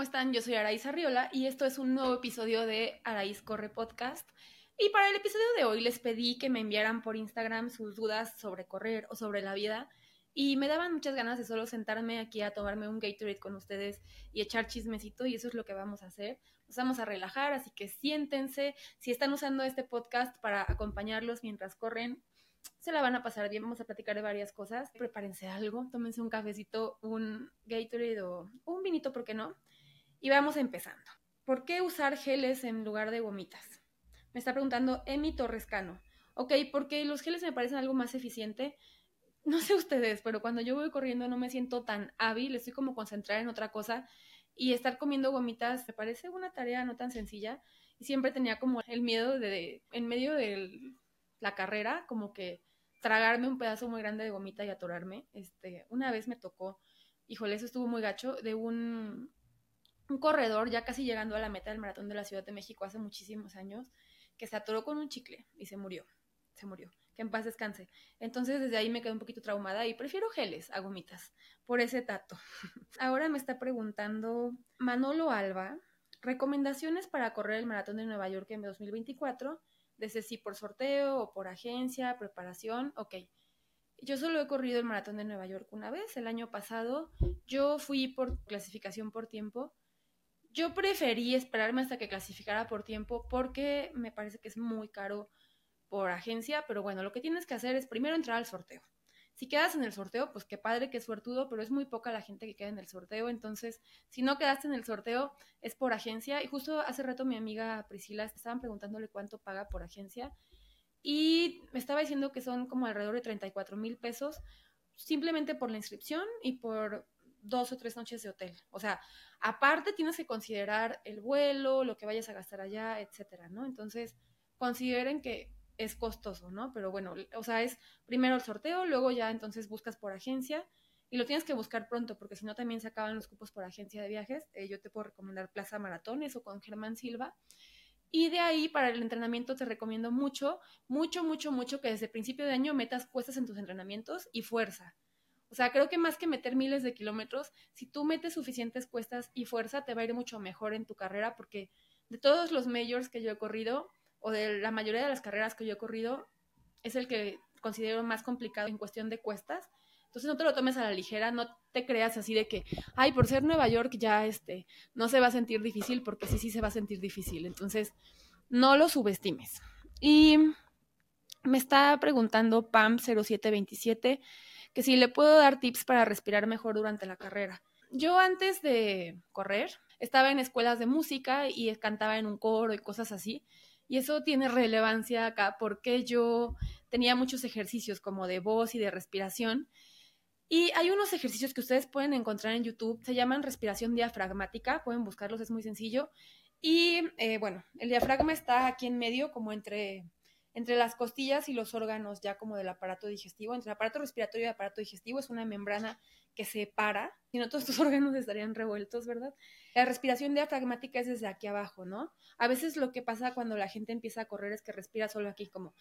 ¿cómo están? Yo soy Araíz Arriola y esto es un nuevo episodio de Araíz Corre Podcast. Y para el episodio de hoy les pedí que me enviaran por Instagram sus dudas sobre correr o sobre la vida. Y me daban muchas ganas de solo sentarme aquí a tomarme un Gatorade con ustedes y echar chismecito y eso es lo que vamos a hacer. Nos vamos a relajar, así que siéntense. Si están usando este podcast para acompañarlos mientras corren, se la van a pasar bien, vamos a platicar de varias cosas. Prepárense algo, tómense un cafecito, un Gatorade o un vinito, ¿por qué no? Y vamos empezando. ¿Por qué usar geles en lugar de gomitas? Me está preguntando Emi Torrescano. Ok, porque los geles me parecen algo más eficiente. No sé ustedes, pero cuando yo voy corriendo no me siento tan hábil, estoy como concentrada en otra cosa y estar comiendo gomitas me parece una tarea no tan sencilla y siempre tenía como el miedo de, en medio de la carrera, como que tragarme un pedazo muy grande de gomita y atorarme. Este, una vez me tocó, híjole, eso estuvo muy gacho, de un, un corredor ya casi llegando a la meta del maratón de la Ciudad de México hace muchísimos años, que se atoró con un chicle y se murió, se murió. Que en paz descanse. Entonces desde ahí me quedé un poquito traumada y prefiero geles a gomitas por ese tato. Ahora me está preguntando Manolo Alba, recomendaciones para correr el maratón de Nueva York en 2024 desde si por sorteo o por agencia, preparación, ok. Yo solo he corrido el maratón de Nueva York una vez, el año pasado. Yo fui por clasificación por tiempo. Yo preferí esperarme hasta que clasificara por tiempo porque me parece que es muy caro por agencia, pero bueno, lo que tienes que hacer es primero entrar al sorteo. Si quedas en el sorteo, pues qué padre, qué suertudo, pero es muy poca la gente que queda en el sorteo. Entonces, si no quedaste en el sorteo, es por agencia. Y justo hace rato mi amiga Priscila estaban preguntándole cuánto paga por agencia. Y me estaba diciendo que son como alrededor de 34 mil pesos, simplemente por la inscripción y por dos o tres noches de hotel. O sea, aparte tienes que considerar el vuelo, lo que vayas a gastar allá, etcétera, ¿no? Entonces, consideren que es costoso, ¿no? Pero bueno, o sea, es primero el sorteo, luego ya entonces buscas por agencia y lo tienes que buscar pronto porque si no también se acaban los cupos por agencia de viajes. Eh, yo te puedo recomendar Plaza Maratones o con Germán Silva. Y de ahí para el entrenamiento te recomiendo mucho, mucho, mucho, mucho que desde principio de año metas cuestas en tus entrenamientos y fuerza. O sea, creo que más que meter miles de kilómetros, si tú metes suficientes cuestas y fuerza, te va a ir mucho mejor en tu carrera porque de todos los majors que yo he corrido, o de la mayoría de las carreras que yo he corrido, es el que considero más complicado en cuestión de cuestas. Entonces no te lo tomes a la ligera, no te creas así de que, ay, por ser Nueva York ya este, no se va a sentir difícil, porque sí, sí se va a sentir difícil. Entonces, no lo subestimes. Y me está preguntando Pam0727 que si le puedo dar tips para respirar mejor durante la carrera. Yo antes de correr estaba en escuelas de música y cantaba en un coro y cosas así. Y eso tiene relevancia acá porque yo tenía muchos ejercicios como de voz y de respiración. Y hay unos ejercicios que ustedes pueden encontrar en YouTube, se llaman respiración diafragmática, pueden buscarlos, es muy sencillo. Y eh, bueno, el diafragma está aquí en medio, como entre, entre las costillas y los órganos ya como del aparato digestivo. Entre el aparato respiratorio y el aparato digestivo es una membrana que separa, si no todos tus órganos estarían revueltos, ¿verdad? La respiración diafragmática es desde aquí abajo, ¿no? A veces lo que pasa cuando la gente empieza a correr es que respira solo aquí como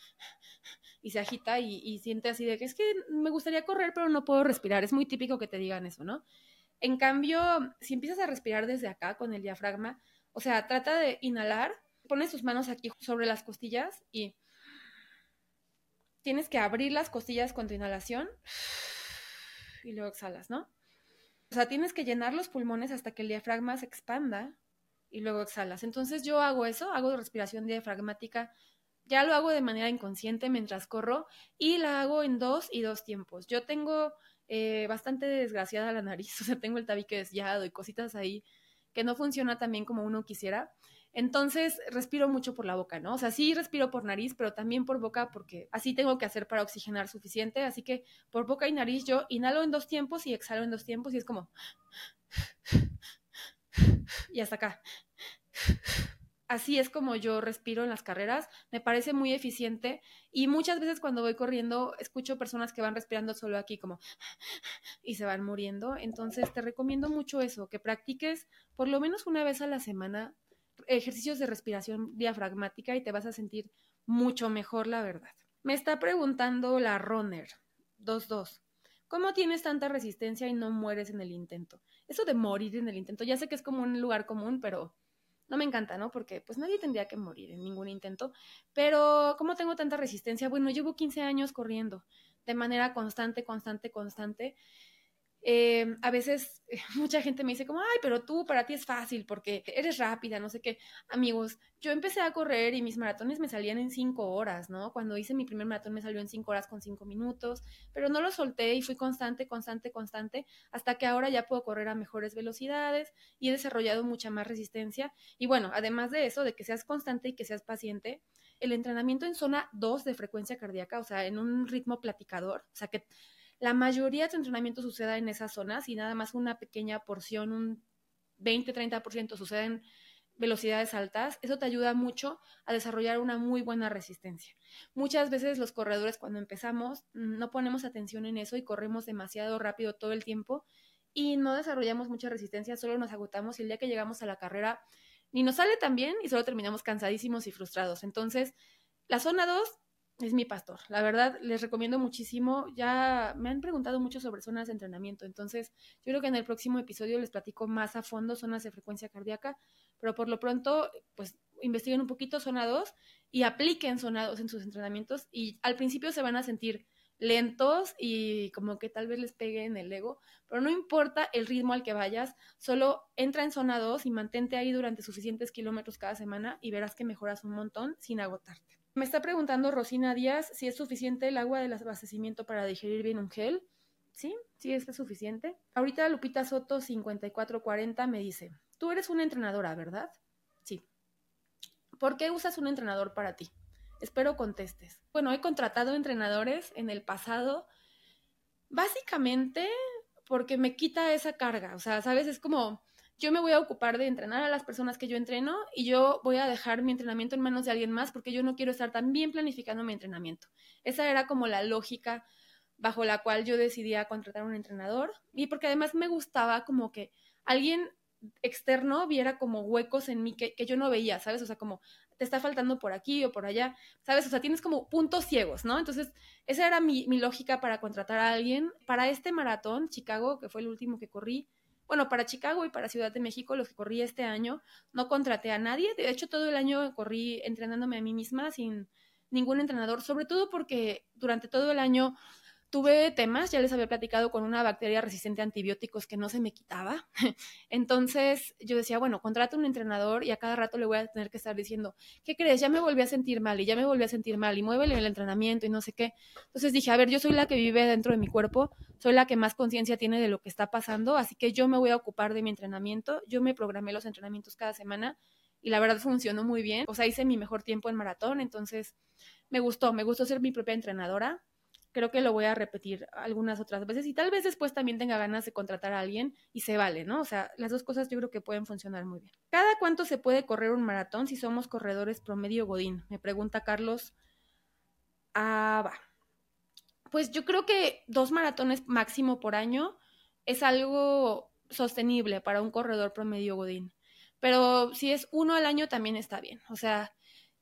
y se agita y, siente así de que es que me gustaría correr pero no puedo respirar. Es muy típico que te digan eso, ¿no? En cambio, si empiezas a respirar desde acá con el diafragma, o sea, trata de inhalar, pones tus manos aquí sobre las costillas y tienes que abrir las costillas con tu inhalación y luego exhalas, ¿no? O sea, tienes que llenar los pulmones hasta que el diafragma se expanda y luego exhalas. Entonces yo hago eso, hago respiración diafragmática, ya lo hago de manera inconsciente mientras corro y la hago en dos y dos tiempos. Yo tengo eh, bastante desgraciada la nariz, o sea, tengo el tabique desviado y cositas ahí que no funciona tan bien como uno quisiera. Entonces respiro mucho por la boca, ¿no? O sea, sí respiro por nariz, pero también por boca porque así tengo que hacer para oxigenar suficiente. Así que por boca y nariz yo inhalo en dos tiempos y exhalo en dos tiempos y es como... Y hasta acá. Así es como yo respiro en las carreras, me parece muy eficiente y muchas veces cuando voy corriendo escucho personas que van respirando solo aquí como y se van muriendo. Entonces te recomiendo mucho eso, que practiques por lo menos una vez a la semana ejercicios de respiración diafragmática y te vas a sentir mucho mejor, la verdad. Me está preguntando la runner 22. ¿cómo tienes tanta resistencia y no mueres en el intento? Eso de morir en el intento, ya sé que es como un lugar común, pero no me encanta, ¿no? Porque pues nadie tendría que morir en ningún intento. Pero, ¿cómo tengo tanta resistencia? Bueno, llevo 15 años corriendo de manera constante, constante, constante. Eh, a veces mucha gente me dice como, ay, pero tú, para ti es fácil porque eres rápida, no sé qué. Amigos, yo empecé a correr y mis maratones me salían en cinco horas, ¿no? Cuando hice mi primer maratón me salió en cinco horas con cinco minutos, pero no lo solté y fui constante, constante, constante, hasta que ahora ya puedo correr a mejores velocidades y he desarrollado mucha más resistencia. Y bueno, además de eso, de que seas constante y que seas paciente, el entrenamiento en zona 2 de frecuencia cardíaca, o sea, en un ritmo platicador, o sea, que la mayoría de tu entrenamiento suceda en esas zonas y nada más una pequeña porción, un 20-30% sucede en velocidades altas, eso te ayuda mucho a desarrollar una muy buena resistencia. Muchas veces los corredores cuando empezamos mm, no ponemos atención en eso y corremos demasiado rápido todo el tiempo y no desarrollamos mucha resistencia, solo nos agotamos y el día que llegamos a la carrera ni nos sale tan bien y solo terminamos cansadísimos y frustrados. Entonces, la zona 2 es mi pastor. La verdad, les recomiendo muchísimo. Ya me han preguntado mucho sobre zonas de entrenamiento, entonces yo creo que en el próximo episodio les platico más a fondo zonas de frecuencia cardíaca, pero por lo pronto, pues investiguen un poquito zona 2 y apliquen zona 2 en sus entrenamientos y al principio se van a sentir lentos y como que tal vez les pegue en el ego, pero no importa el ritmo al que vayas, solo entra en zona 2 y mantente ahí durante suficientes kilómetros cada semana y verás que mejoras un montón sin agotarte. Me está preguntando Rosina Díaz si es suficiente el agua del abastecimiento para digerir bien un gel. Sí, sí es suficiente. Ahorita Lupita Soto 5440 me dice, tú eres una entrenadora, ¿verdad? Sí. ¿Por qué usas un entrenador para ti? Espero contestes. Bueno, he contratado entrenadores en el pasado, básicamente porque me quita esa carga. O sea, sabes, es como yo me voy a ocupar de entrenar a las personas que yo entreno y yo voy a dejar mi entrenamiento en manos de alguien más porque yo no quiero estar tan bien planificando mi entrenamiento. Esa era como la lógica bajo la cual yo decidía contratar un entrenador y porque además me gustaba como que alguien externo viera como huecos en mí que, que, yo no veía, ¿sabes? O sea, como te está faltando por aquí o por allá, ¿sabes? O sea, tienes como puntos ciegos, ¿no? Entonces, esa era mi, mi lógica para contratar a alguien. Para este maratón, Chicago, que fue el último que corrí, bueno, para Chicago y para Ciudad de México, los que corrí este año, no contraté a nadie. De hecho, todo el año corrí entrenándome a mí misma sin ningún entrenador, sobre todo porque durante todo el año tuve temas, ya les había platicado con una bacteria resistente a antibióticos que no se me quitaba. Entonces yo decía, bueno, contrato un entrenador y a cada rato le voy a tener que estar diciendo, ¿qué crees? Ya me volví a sentir mal y ya me volví a sentir mal y muévele el entrenamiento y no sé qué. Entonces dije, a ver, yo soy la que vive dentro de mi cuerpo, soy la que más conciencia tiene de lo que está pasando, así que yo me voy a ocupar de mi entrenamiento. Yo me programé los entrenamientos cada semana y la verdad funcionó muy bien. O sea, hice mi mejor tiempo en maratón, entonces me gustó, me gustó ser mi propia entrenadora creo que lo voy a repetir algunas otras veces y tal vez después también tenga ganas de contratar a alguien y se vale, ¿no? O sea, las dos cosas yo creo que pueden funcionar muy bien. ¿Cada cuánto se puede correr un maratón si somos corredores promedio Godín? Me pregunta Carlos. Ah, va. Pues yo creo que dos maratones máximo por año es algo sostenible para un corredor promedio Godín. Pero si es uno al año también está bien. O sea,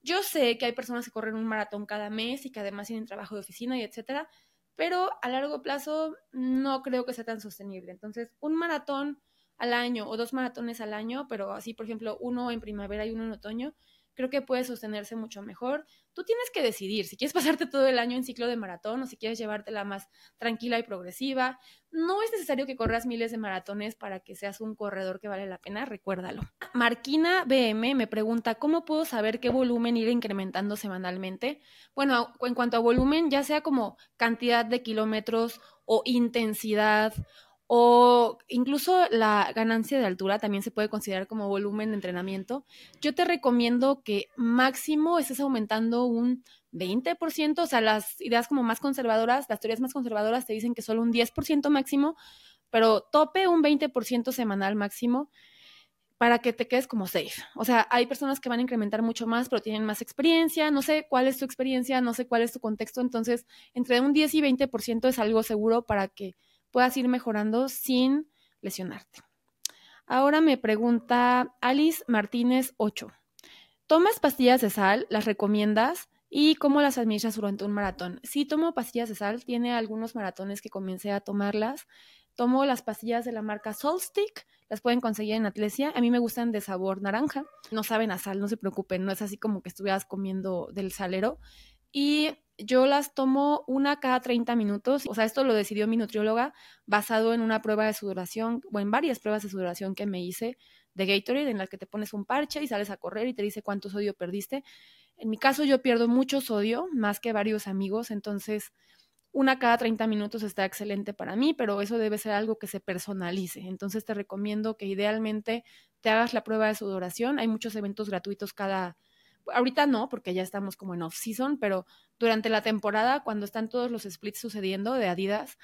yo sé que hay personas que corren un maratón cada mes y que además tienen trabajo de oficina y etcétera, pero a largo plazo no creo que sea tan sostenible. Entonces, un maratón al año o dos maratones al año, pero así, por ejemplo, uno en primavera y uno en otoño, creo que puede sostenerse mucho mejor. Tú tienes que decidir si quieres pasarte todo el año en ciclo de maratón o si quieres llevártela más tranquila y progresiva. No es necesario que corras miles de maratones para que seas un corredor que vale la pena, recuérdalo. Marquina BM me pregunta, ¿cómo puedo saber qué volumen ir incrementando semanalmente? Bueno, en cuanto a volumen, ya sea como cantidad de kilómetros o intensidad o incluso la ganancia de altura también se puede considerar como volumen de entrenamiento. Yo te recomiendo que máximo estés aumentando un 20%, o sea, las ideas como más conservadoras, las teorías más conservadoras te dicen que solo un 10% máximo, pero tope un 20% semanal máximo para que te quedes como safe. O sea, hay personas que van a incrementar mucho más, pero tienen más experiencia, no sé cuál es tu experiencia, no sé cuál es tu contexto, entonces entre un 10 y 20% es algo seguro para que puedas ir mejorando sin lesionarte. Ahora me pregunta Alice Martínez 8. ¿Tomas pastillas de sal? ¿Las recomiendas? y cómo las administras durante un maratón. Sí tomo pastillas de sal, tiene algunos maratones que comencé a tomarlas. Tomo las pastillas de la marca Solstick, las pueden conseguir en Atlesia. A mí me gustan de sabor naranja, no saben a sal, no se preocupen, no es así como que estuvieras comiendo del salero. Y yo las tomo una cada 30 minutos. O sea, esto lo decidió mi nutrióloga basado en una prueba de sudoración o en varias pruebas de sudoración que me hice de Gatorade en las que te pones un parche y sales a correr y te dice cuánto sodio perdiste. En mi caso yo pierdo mucho sodio, más que varios amigos, entonces una cada 30 minutos está excelente para mí, pero eso debe ser algo que se personalice. Entonces te recomiendo que idealmente te hagas la prueba de sudoración. Hay muchos eventos gratuitos cada... Ahorita no, porque ya estamos como en off-season, pero durante la temporada, cuando están todos los splits sucediendo de Adidas,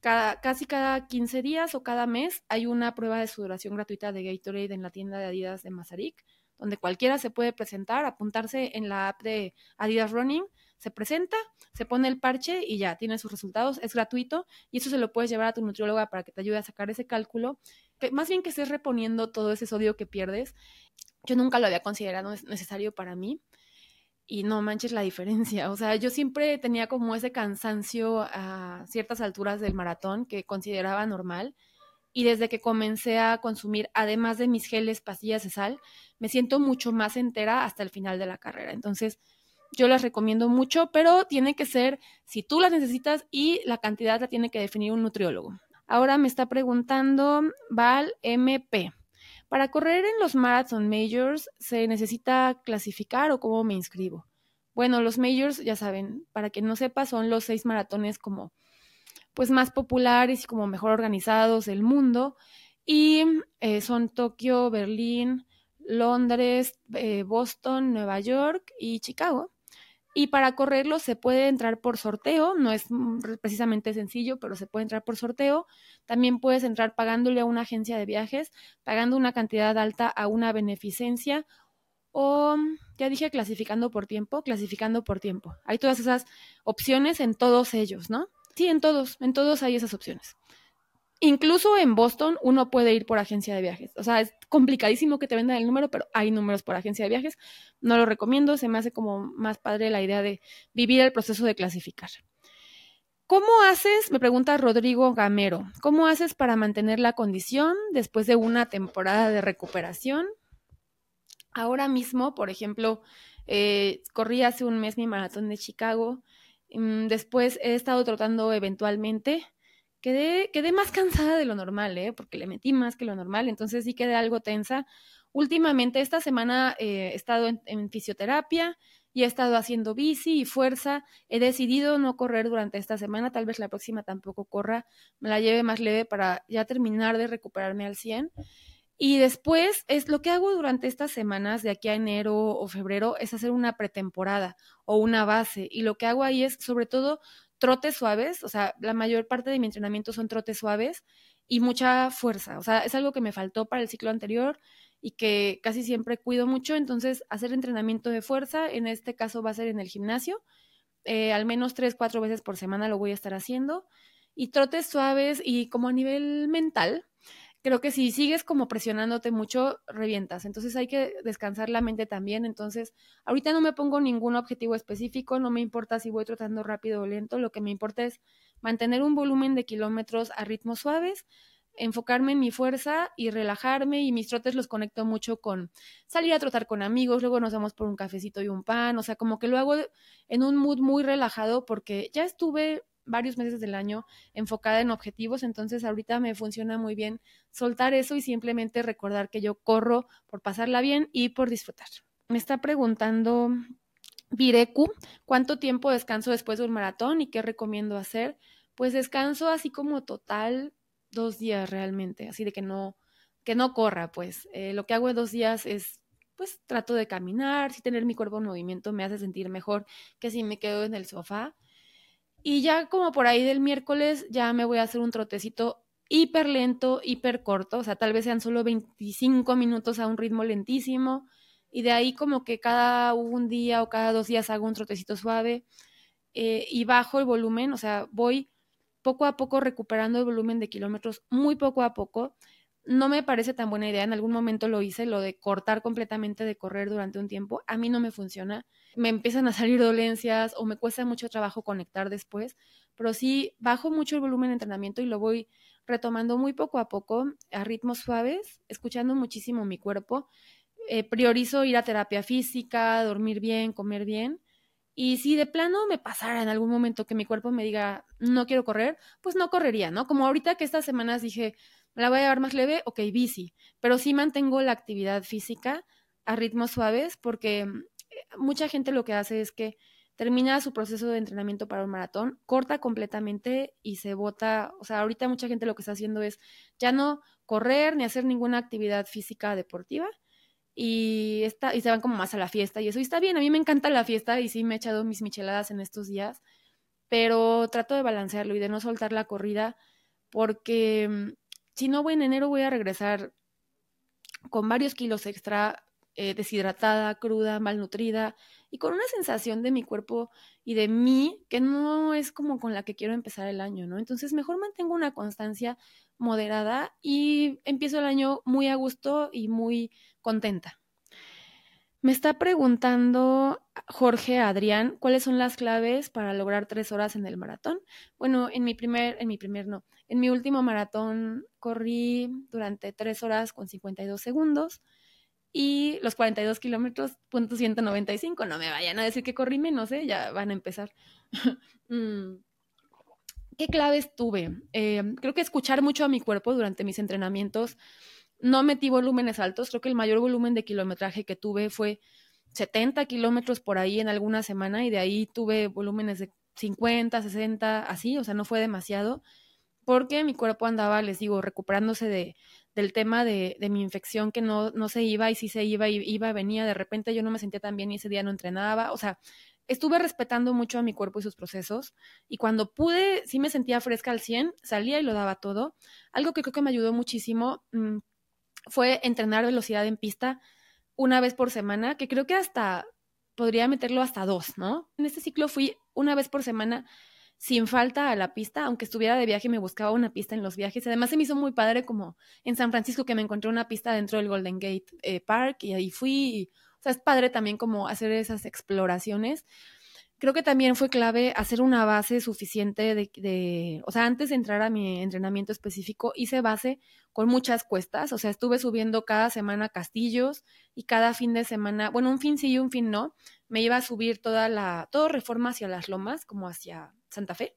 casi cada 15 días o cada mes hay una prueba de sudoración gratuita de Gatorade en la tienda de Adidas de Mazarik, donde cualquiera se puede presentar, apuntarse en la app de Adidas Running, se presenta, se pone el parche y ya tiene sus resultados, es gratuito y eso se lo puedes llevar a tu nutrióloga para que te ayude a sacar ese cálculo, más bien que estés reponiendo todo ese sodio que pierdes. Yo nunca lo había considerado necesario para mí y no manches la diferencia. O sea, yo siempre tenía como ese cansancio a ciertas alturas del maratón que consideraba normal. Y desde que comencé a consumir, además de mis geles, pastillas de sal, me siento mucho más entera hasta el final de la carrera. Entonces, yo las recomiendo mucho, pero tiene que ser si tú las necesitas y la cantidad la tiene que definir un nutriólogo. Ahora me está preguntando Val MP. Para correr en los Marathon Majors, ¿se necesita clasificar o cómo me inscribo? Bueno, los Majors, ya saben, para quien no sepa, son los seis maratones como pues más populares y como mejor organizados del mundo. Y eh, son Tokio, Berlín, Londres, eh, Boston, Nueva York y Chicago. Y para correrlo se puede entrar por sorteo, no es precisamente sencillo, pero se puede entrar por sorteo. También puedes entrar pagándole a una agencia de viajes, pagando una cantidad alta a una beneficencia o, ya dije, clasificando por tiempo, clasificando por tiempo. Hay todas esas opciones en todos ellos, ¿no? Sí, en todos, en todos hay esas opciones. Incluso en Boston uno puede ir por agencia de viajes. O sea, es complicadísimo que te vendan el número, pero hay números por agencia de viajes. No lo recomiendo, se me hace como más padre la idea de vivir el proceso de clasificar. ¿Cómo haces? Me pregunta Rodrigo Gamero. ¿Cómo haces para mantener la condición después de una temporada de recuperación? Ahora mismo, por ejemplo, eh, corrí hace un mes mi maratón de Chicago. Mm, después he estado trotando eventualmente quedé, quedé más cansada de lo normal, ¿eh? porque le metí más que lo normal, entonces sí quedé algo tensa. Últimamente, esta semana eh, he estado en, fisioterapia y he estado haciendo bici y fuerza. He decidido no correr durante esta semana, tal vez la próxima tampoco corra, me la lleve más leve para ya terminar de recuperarme al 100. Y después es lo que hago durante estas semanas de aquí a enero o febrero es hacer una pretemporada o una base. Y lo que hago ahí es sobre todo trotes suaves, o sea, la mayor parte de mi entrenamiento son trotes suaves y mucha fuerza, o sea, es algo que me faltó para el ciclo anterior y que casi siempre cuido mucho, entonces hacer entrenamiento de fuerza, en este caso va a ser en el gimnasio, eh, al menos tres, cuatro veces por semana lo voy a estar haciendo, y trotes suaves y como a nivel mental, creo que si sigues como presionándote mucho, revientas. Entonces hay que descansar la mente también. Entonces, ahorita no me pongo ningún objetivo específico, no me importa si voy trotando rápido o lento, lo que me importa es mantener un volumen de kilómetros a ritmos suaves, enfocarme en mi fuerza y relajarme y mis trotes los conecto mucho con salir a trotar con amigos, luego nos vamos por un cafecito y un pan, o sea, como que lo hago en un mood muy relajado porque ya estuve varios meses del año enfocada en objetivos, entonces ahorita me funciona muy bien soltar eso y simplemente recordar que yo corro por pasarla bien y por disfrutar. Me está preguntando Vireku, ¿cuánto tiempo descanso después de un maratón y qué recomiendo hacer? Pues descanso así como total dos días realmente, así de que no, que no corra, pues eh, lo que hago en dos días es pues trato de caminar, si tener mi cuerpo en movimiento me hace sentir mejor que si me quedo en el sofá. Y ya como por ahí del miércoles ya me voy a hacer un trotecito hiper lento, hiper corto, o sea, tal vez sean solo 25 minutos a un ritmo lentísimo. Y de ahí como que cada un día o cada dos días hago un trotecito suave eh, y bajo el volumen, o sea, voy poco a poco recuperando el volumen de kilómetros, muy poco a poco, no me parece tan buena idea. En algún momento lo hice, lo de cortar completamente de correr durante un tiempo. A mí no me funciona. Me empiezan a salir dolencias o me cuesta mucho trabajo conectar después. Pero sí, bajo mucho el volumen de entrenamiento y lo voy retomando muy poco a poco, a ritmos suaves, escuchando muchísimo mi cuerpo. Eh, priorizo ir a terapia física, dormir bien, comer bien. Y si de plano me pasara en algún momento que mi cuerpo me diga, no quiero correr, pues no correría, ¿no? Como ahorita que estas semanas dije, la voy a llevar más leve, ok, bici, pero sí mantengo la actividad física a ritmos suaves porque mm, mucha gente lo que hace es que termina su proceso de entrenamiento para un maratón, corta completamente y se bota, o sea, ahorita mucha gente lo que está haciendo es ya no correr ni hacer ninguna actividad física deportiva y, está, y se van como más a la fiesta y eso está bien, a mí me encanta la fiesta y sí me he echado mis micheladas en estos días, pero trato de balancearlo y de no soltar la corrida porque mm, si no voy en enero voy a regresar con varios kilos extra, eh, deshidratada, cruda, malnutrida y con una sensación de mi cuerpo y de mí que no es como con la que quiero empezar el año, ¿no? Entonces mejor mantengo una constancia moderada y empiezo el año muy a gusto y muy contenta. Me está preguntando Jorge Adrián, ¿cuáles son las claves para lograr tres horas en el maratón? Bueno, en mi primer, en mi primer no, en mi último maratón corrí durante tres horas con 52 segundos y los 42 kilómetros, punto 195. No me vayan a decir que corrí menos, ¿eh? Ya van a empezar. Mm. ¿Qué claves tuve? Eh, creo que escuchar mucho a mi cuerpo durante mis entrenamientos no metí volúmenes altos, creo que el mayor volumen de kilometraje que tuve fue 70 kilómetros por ahí en alguna semana y de ahí tuve volúmenes de 50, 60, así, o sea, no fue demasiado, porque mi cuerpo andaba, les digo, recuperándose de, del tema de, de mi infección que no, no se iba y si se iba, iba, venía, de repente yo no me sentía tan bien y ese día no entrenaba, o sea, estuve respetando mucho a mi cuerpo y sus procesos y cuando pude, sí me sentía fresca al 100, salía y lo daba todo. Algo que creo que me ayudó muchísimo, mm, fue entrenar velocidad en pista una vez por semana, que creo que hasta podría meterlo hasta dos, ¿no? En este ciclo fui una vez por semana sin falta a la pista, aunque estuviera de viaje me buscaba una pista en los viajes. Además se me hizo muy padre como en San Francisco que me encontré una pista dentro del Golden Gate eh, Park y ahí fui. o sea, es padre también como hacer esas exploraciones creo que también fue clave hacer una base suficiente de, o sea, antes de entrar a mi entrenamiento específico, hice base con muchas cuestas, o sea, estuve subiendo cada semana castillos y cada fin de semana, bueno, un fin sí y un fin no, me iba a subir toda la, todo reforma hacia las lomas, como hacia Santa Fe,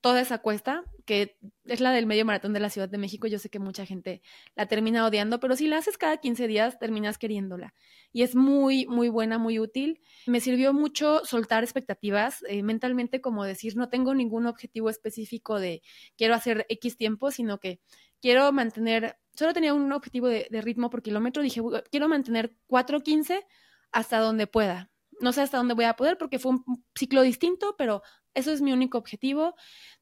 toda esa cuesta, que es la del medio maratón de la Ciudad de México, yo sé que mucha gente la termina odiando, pero si la haces cada 15 días, terminas queriéndola. Y es muy, muy buena, muy útil. Me sirvió mucho soltar expectativas, eh, mentalmente como decir, no tengo ningún objetivo específico de quiero hacer X tiempo, sino que quiero mantener, solo tenía un objetivo de, de ritmo por kilómetro, dije, quiero mantener 4.15 hasta donde pueda. No sé hasta dónde voy a poder porque fue un ciclo distinto, pero eso es mi único objetivo.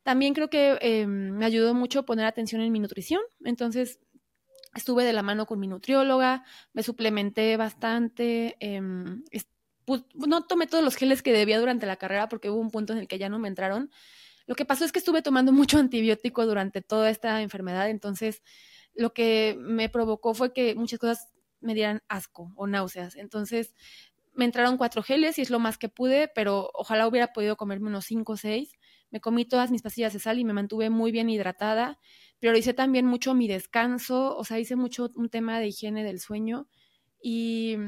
También creo que eh, me ayudó mucho poner atención en mi nutrición. Entonces, estuve de la mano con mi nutrióloga, me suplementé bastante. Em, no tomé todos los geles que debía durante la carrera porque hubo un punto en el que ya no me entraron. Lo que pasó es que estuve tomando mucho antibiótico durante toda esta enfermedad, entonces lo que me provocó fue que muchas cosas me dieran asco o náuseas. Entonces me entraron cuatro geles y es lo más que pude, pero ojalá hubiera podido comerme unos cinco o seis. Me comí todas mis pastillas de sal y me mantuve muy bien hidratada. Prioricé también mucho mi descanso, o sea, hice mucho un tema de higiene del sueño y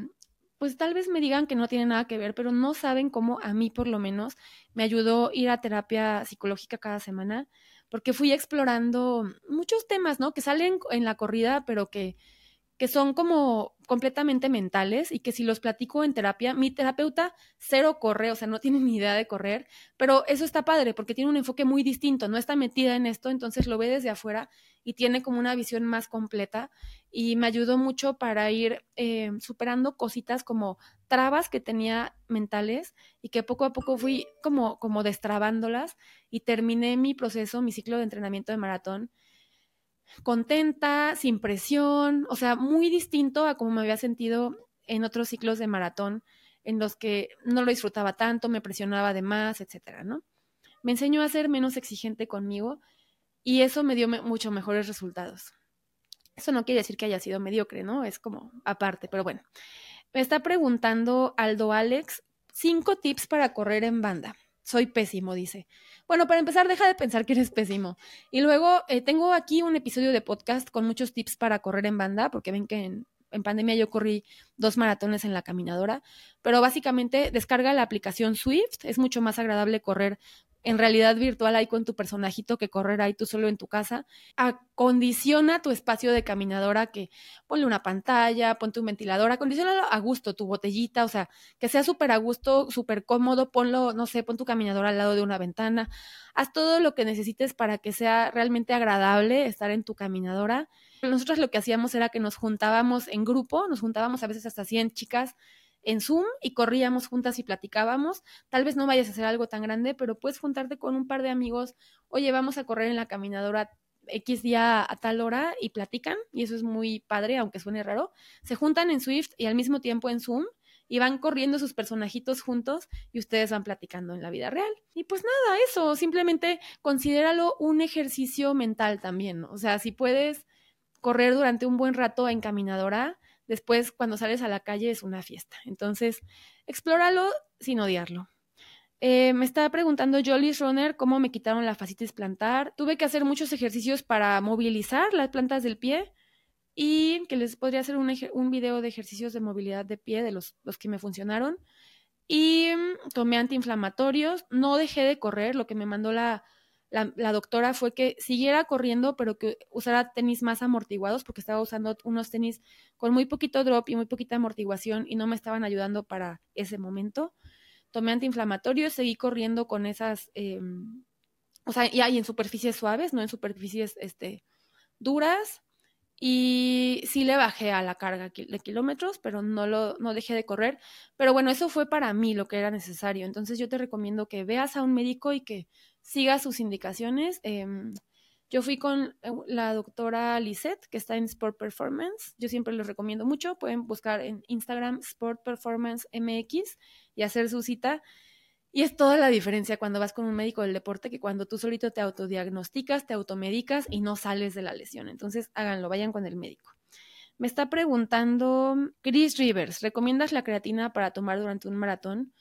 pues tal vez me digan que no tiene nada que ver, pero no saben cómo a mí por lo menos me ayudó ir a terapia psicológica cada semana, porque fui explorando muchos temas, ¿no? Que salen en la corrida, pero que que son como completamente mentales y que si los platico en terapia, mi terapeuta cero corre, o sea, no tiene ni idea de correr, pero eso está padre porque tiene un enfoque muy distinto, no está metida en esto, entonces lo ve desde afuera y tiene como una visión más completa y me ayudó mucho para ir eh, superando cositas como trabas que tenía mentales y que poco a poco fui como, como destrabándolas y terminé mi proceso, mi ciclo de entrenamiento de maratón contenta, sin presión, o sea, muy distinto a como me había sentido en otros ciclos de maratón en los que no lo disfrutaba tanto, me presionaba de más, etcétera, ¿no? Me enseñó a ser menos exigente conmigo y eso me dio mucho mejores resultados. Eso no quiere decir que haya sido mediocre, ¿no? Es como aparte, pero bueno. Me está preguntando Aldo Alex, cinco tips para correr en banda. Soy pésimo, dice. Bueno, para empezar, deja de pensar que eres pésimo. Y luego eh, tengo aquí un episodio de podcast con muchos tips para correr en banda, porque ven que en, en pandemia yo corrí dos maratones en la caminadora, pero básicamente descarga la aplicación Swift, es mucho más agradable correr en realidad virtual ahí con tu personajito que correr ahí tú solo en tu casa. Acondiciona tu espacio de caminadora que ponle una pantalla, ponte un ventilador, acondicionalo a gusto, tu botellita, o sea, que sea súper a gusto, súper cómodo, ponlo, no sé, pon tu caminadora al lado de una ventana, haz todo lo que necesites para que sea realmente agradable estar en tu caminadora. Nosotros lo que hacíamos era que nos juntábamos en grupo, nos juntábamos a veces hasta 100 chicas en Zoom y corríamos juntas y platicábamos. Tal vez no vayas a hacer algo tan grande, pero puedes juntarte con un par de amigos, oye, vamos a correr en la caminadora X día a tal hora y platican, y eso es muy padre, aunque suene raro. Se juntan en Swift y al mismo tiempo en Zoom y van corriendo sus personajitos juntos y ustedes van platicando en la vida real. Y pues nada, eso, simplemente considéralo un ejercicio mental también, O sea, si puedes correr durante un buen rato en caminadora, después cuando sales a la calle es una fiesta. Entonces, explóralo sin odiarlo. Eh, me estaba preguntando Jolly's Runner cómo me quitaron la fascitis plantar. Tuve que hacer muchos ejercicios para movilizar las plantas del pie y que les podría hacer un, video de ejercicios de movilidad de pie de los, los que me funcionaron. Y mm, tomé antiinflamatorios. No dejé de correr, lo que me mandó la, la, doctora fue que siguiera corriendo, pero que usara tenis más amortiguados, porque estaba usando unos tenis con muy poquito drop y muy poquita amortiguación y no me estaban ayudando para ese momento. Tomé antiinflamatorios, seguí corriendo con esas, em, o sea, y, en superficies suaves, no en superficies este, duras. Y sí le bajé a la carga de kilómetros, pero no lo no dejé de correr. Pero bueno, eso fue para mí lo que era necesario. Entonces yo te recomiendo que veas a un médico y que siga sus indicaciones. Em, yo fui con eh, la doctora Lisette, que está en Sport Performance. Yo siempre les recomiendo mucho. Pueden buscar en Instagram Sport Performance MX y hacer su cita. Y es toda la diferencia cuando vas con un médico del deporte que cuando tú solito te autodiagnosticas, te automedicas y no sales de la lesión. Entonces háganlo, vayan con el médico. Me está preguntando Chris Rivers, ¿recomiendas la creatina para tomar durante un maratón?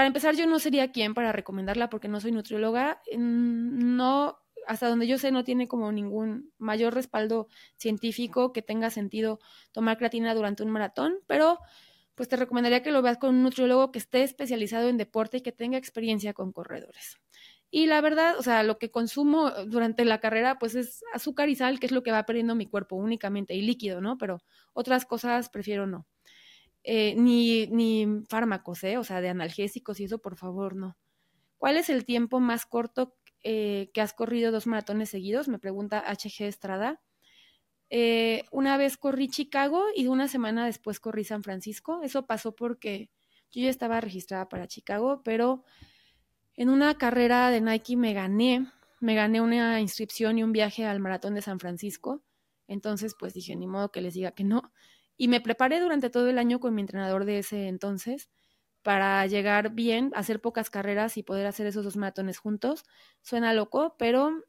Para empezar, yo no sería quien para recomendarla porque no soy nutrióloga. No, hasta donde yo sé, no tiene como ningún mayor respaldo científico que tenga sentido tomar creatina durante un maratón, pero pues te recomendaría que lo veas con un nutriólogo que esté especializado en deporte y que tenga experiencia con corredores. Y la verdad, o sea, lo que consumo durante la carrera, pues es azúcar y sal, que es lo que va perdiendo mi cuerpo únicamente, y líquido, ¿no? Pero otras cosas prefiero no. Eh, ni, ni fármacos, ¿eh? O sea, de analgésicos y eso, por favor, no. ¿Cuál es el tiempo más corto eh, que has corrido dos maratones seguidos? Me pregunta HG Estrada. Una vez corrí Chicago y una semana después corrí San Francisco. Eso pasó porque yo ya estaba registrada para Chicago, pero en una carrera de Nike me gané, me gané una inscripción y un viaje al maratón de San Francisco. Entonces, pues dije, ni modo que les diga que no. Y me preparé durante todo el año con mi entrenador de ese entonces para llegar bien, hacer pocas carreras y poder hacer esos dos maratones juntos. Suena loco, pero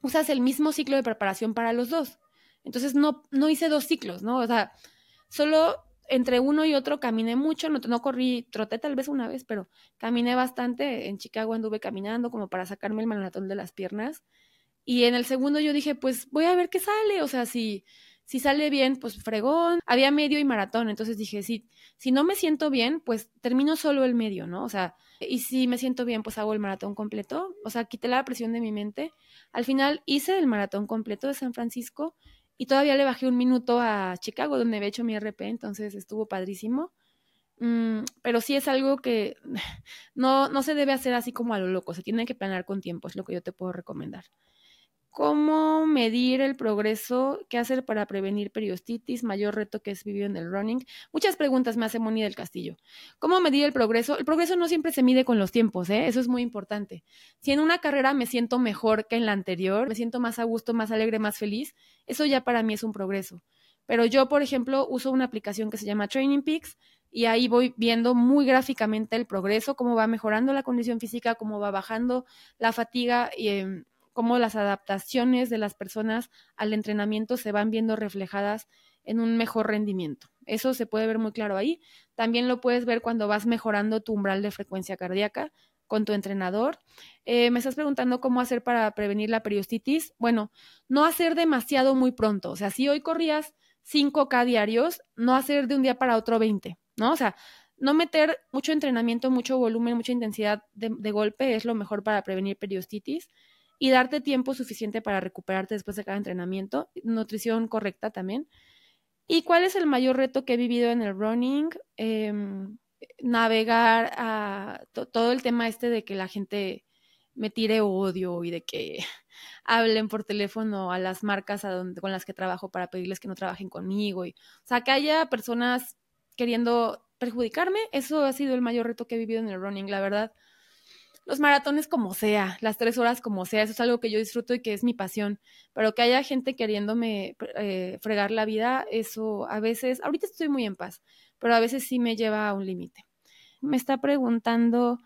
usas el mismo ciclo de preparación para los dos. Entonces no, no hice dos ciclos, ¿no? O sea, solo entre uno y otro caminé mucho, no, no corrí, troté tal vez una vez, pero caminé bastante. En Chicago anduve caminando como para sacarme el maratón de las piernas. Y en el segundo yo dije, pues voy a ver qué sale. O sea, si si sale bien, pues fregón. Había medio y maratón, entonces dije, si, no me siento bien, pues termino solo el medio, ¿no? O sea, y si me siento bien, pues hago el maratón completo. O sea, quité la presión de mi mente. Al final hice el maratón completo de San Francisco y todavía le bajé un minuto a Chicago, donde había hecho mi RP, entonces estuvo padrísimo. Mm, pero sí es algo que no, no se debe hacer así como a lo loco, se tiene que planear con tiempo, es lo que yo te puedo recomendar. ¿Cómo medir el progreso? ¿Qué hacer para prevenir periostitis? Mayor reto que es vivir en el running. Muchas preguntas me hace Moni del Castillo. ¿Cómo medir el progreso? El progreso no siempre se mide con los tiempos, ¿eh? Eso es muy importante. Si en una carrera me siento mejor que en la anterior, me siento más a gusto, más alegre, más feliz, eso ya para mí es un progreso. Pero yo, por ejemplo, uso una aplicación que se llama Training Peaks y ahí voy viendo muy gráficamente el progreso, cómo va mejorando la condición física, cómo va bajando la fatiga y... Em, cómo las adaptaciones de las personas al entrenamiento se van viendo reflejadas en un mejor rendimiento. Eso se puede ver muy claro ahí. También lo puedes ver cuando vas mejorando tu umbral de frecuencia cardíaca con tu entrenador. Eh, me estás preguntando cómo hacer para prevenir la periostitis. Bueno, no hacer demasiado muy pronto. O sea, si hoy corrías 5K diarios, no hacer de un día para otro 20, ¿no? O sea, no meter mucho entrenamiento, mucho volumen, mucha intensidad de, de golpe es lo mejor para prevenir periostitis y darte tiempo suficiente para recuperarte después de cada entrenamiento. Nutrición correcta también. ¿Y cuál es el mayor reto que he vivido en el running? Em, navegar a todo el tema este de que la gente me tire odio y de que hablen por teléfono a las marcas con las que trabajo para pedirles que no trabajen conmigo. Y, o sea, que haya personas queriendo perjudicarme, eso ha sido el mayor reto que he vivido en el running, la verdad los maratones como sea, las tres horas como sea, eso es algo que yo disfruto y que es mi pasión, pero que haya gente queriéndome eh, fregar la vida, eso a veces, ahorita estoy muy en paz, pero a veces sí me lleva a un límite. Me está preguntando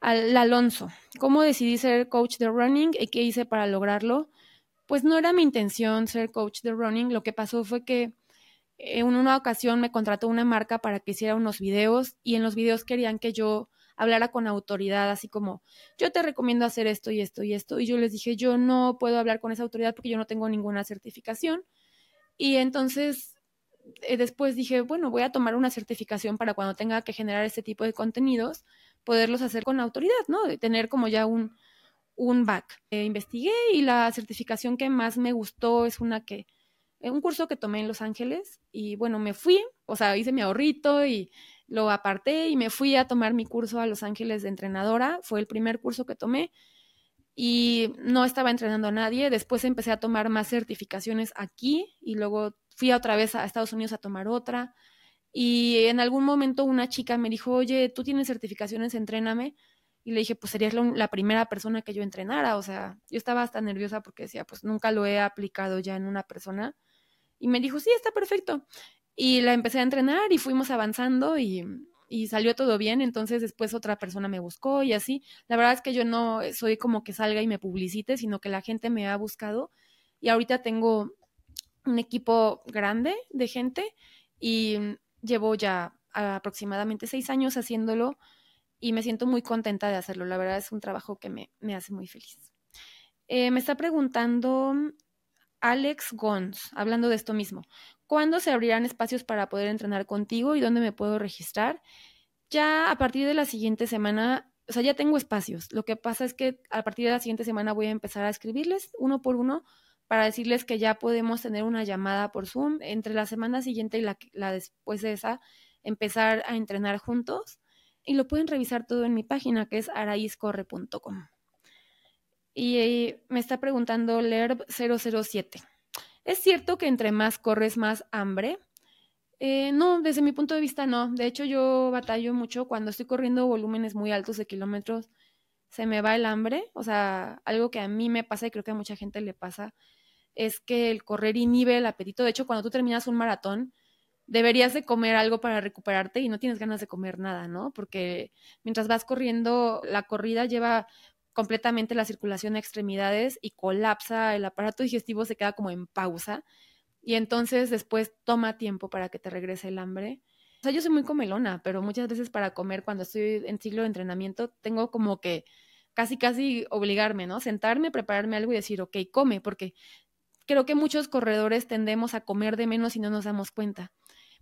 al Alonso, ¿cómo decidí ser coach de running y qué hice para lograrlo? Pues no era mi intención ser coach de running, lo que pasó fue que en una ocasión me contrató una marca para que hiciera unos videos y en los videos querían que yo hablara con autoridad, así como, yo te recomiendo hacer esto y esto y esto. Y yo les dije, yo no puedo hablar con esa autoridad porque yo no tengo ninguna certificación. Y entonces eh, después dije, bueno, voy a tomar una certificación para cuando tenga que generar este tipo de contenidos, poderlos hacer con autoridad, ¿no? De tener como ya un, un back. Eh, investigué y la certificación que más me gustó es una que, eh, un curso que tomé en Los Ángeles y bueno, me fui, o sea, hice mi ahorrito y lo aparté y me fui a tomar mi curso a Los Ángeles de entrenadora. Fue el primer curso que tomé y no estaba entrenando a nadie. Después empecé a tomar más certificaciones aquí y luego fui otra vez a Estados Unidos a tomar otra. Y en algún momento una chica me dijo, oye, tú tienes certificaciones, entréname. Y le dije, pues serías la primera persona que yo entrenara. O sea, yo estaba hasta nerviosa porque decía, pues nunca lo he aplicado ya en una persona. Y me dijo, sí, está perfecto. Y la empecé a entrenar y fuimos avanzando y, y salió todo bien, entonces después otra persona me buscó y así. La verdad es que yo no soy como que salga y me publicite, sino que la gente me ha buscado y ahorita tengo un equipo grande de gente y llevo ya aproximadamente seis años haciéndolo y me siento muy contenta de hacerlo. La verdad es un trabajo que me, me hace muy feliz. Eh, me está preguntando Alex Gons, hablando de esto mismo. ¿Cuándo se abrirán espacios para poder entrenar contigo y dónde me puedo registrar? Ya a partir de la siguiente semana, o sea, ya tengo espacios. Lo que pasa es que a partir de la siguiente semana voy a empezar a escribirles uno por uno para decirles que ya podemos tener una llamada por Zoom entre la semana siguiente y la, la después de esa, empezar a entrenar juntos. Y lo pueden revisar todo en mi página que es araizcorre.com. Y eh, me está preguntando LERB007. ¿Es cierto que entre más corres más hambre? Eh, no, desde mi punto de vista no. De hecho, yo batallo mucho cuando estoy corriendo volúmenes muy altos de kilómetros. Se me va el hambre. O sea, algo que a mí me pasa y creo que a mucha gente le pasa es que el correr inhibe el apetito. De hecho, cuando tú terminas un maratón, deberías de comer algo para recuperarte y no tienes ganas de comer nada, ¿no? Porque mientras vas corriendo, la corrida lleva completamente la circulación a extremidades y colapsa el aparato digestivo, se queda como en pausa y entonces después toma tiempo para que te regrese el hambre. O sea, yo soy muy comelona, pero muchas veces para comer cuando estoy en ciclo de entrenamiento tengo como que casi, casi obligarme, ¿no? Sentarme, prepararme algo y decir, ok, come, porque creo que muchos corredores tendemos a comer de menos y no nos damos cuenta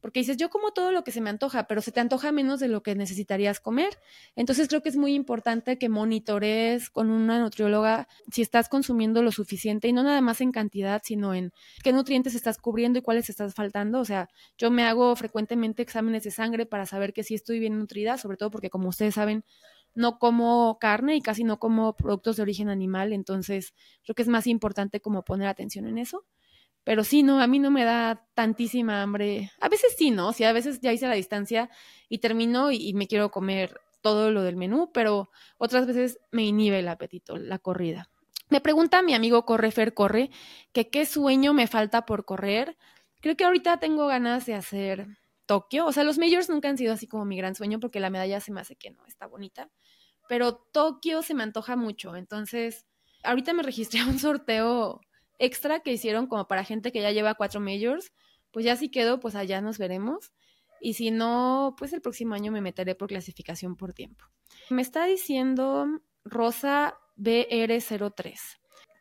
porque dices, yo como todo lo que se me antoja, pero se te antoja menos de lo que necesitarías comer. Entonces creo que es muy importante que monitores con una nutrióloga si estás consumiendo lo suficiente y no nada más en cantidad, sino en qué nutrientes estás cubriendo y cuáles estás faltando. O sea, yo me hago frecuentemente exámenes de sangre para saber que sí estoy bien nutrida, sobre todo porque como ustedes saben, no como carne y casi no como productos de origen animal, entonces creo que es más importante como poner atención en eso. Pero sí, no, a mí no me da tantísima hambre. A veces sí, ¿no? Sí, a veces ya hice la distancia y termino y, me quiero comer todo lo del menú, pero otras veces me inhibe el apetito, la corrida. Me pregunta mi amigo Correfer Corre que qué sueño me falta por correr. Creo que ahorita tengo ganas de hacer Tokio. O sea, los majors nunca han sido así como mi gran sueño porque la medalla se me hace que no está bonita. Pero Tokio se me antoja mucho. Entonces, Ahorita me registré a un sorteo extra que hicieron como para gente que ya lleva cuatro majors. Pues ya si quedo, pues allá nos veremos. Y si no, pues el próximo año me meteré por clasificación por tiempo. Me está diciendo Rosa BR03.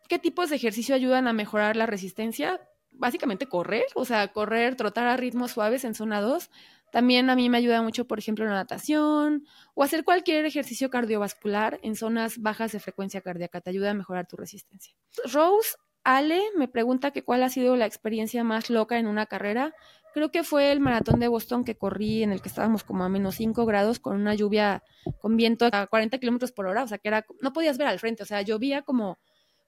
¿Qué tipos de ejercicio ayudan a mejorar la resistencia? Básicamente correr, o sea, correr, trotar a ritmos suaves en zona 2. También a mí me ayuda mucho, por ejemplo, la natación o hacer cualquier ejercicio cardiovascular en zonas bajas de frecuencia cardíaca. Te ayuda a mejorar tu resistencia. Rose Ale me pregunta que cuál ha sido la experiencia más loca en una carrera. Creo que fue el maratón de Boston que corrí en el que estábamos como a menos 5 grados con una lluvia con viento a 40 kilómetros por hora. O sea, que era, no podías ver al frente. O sea, llovía como,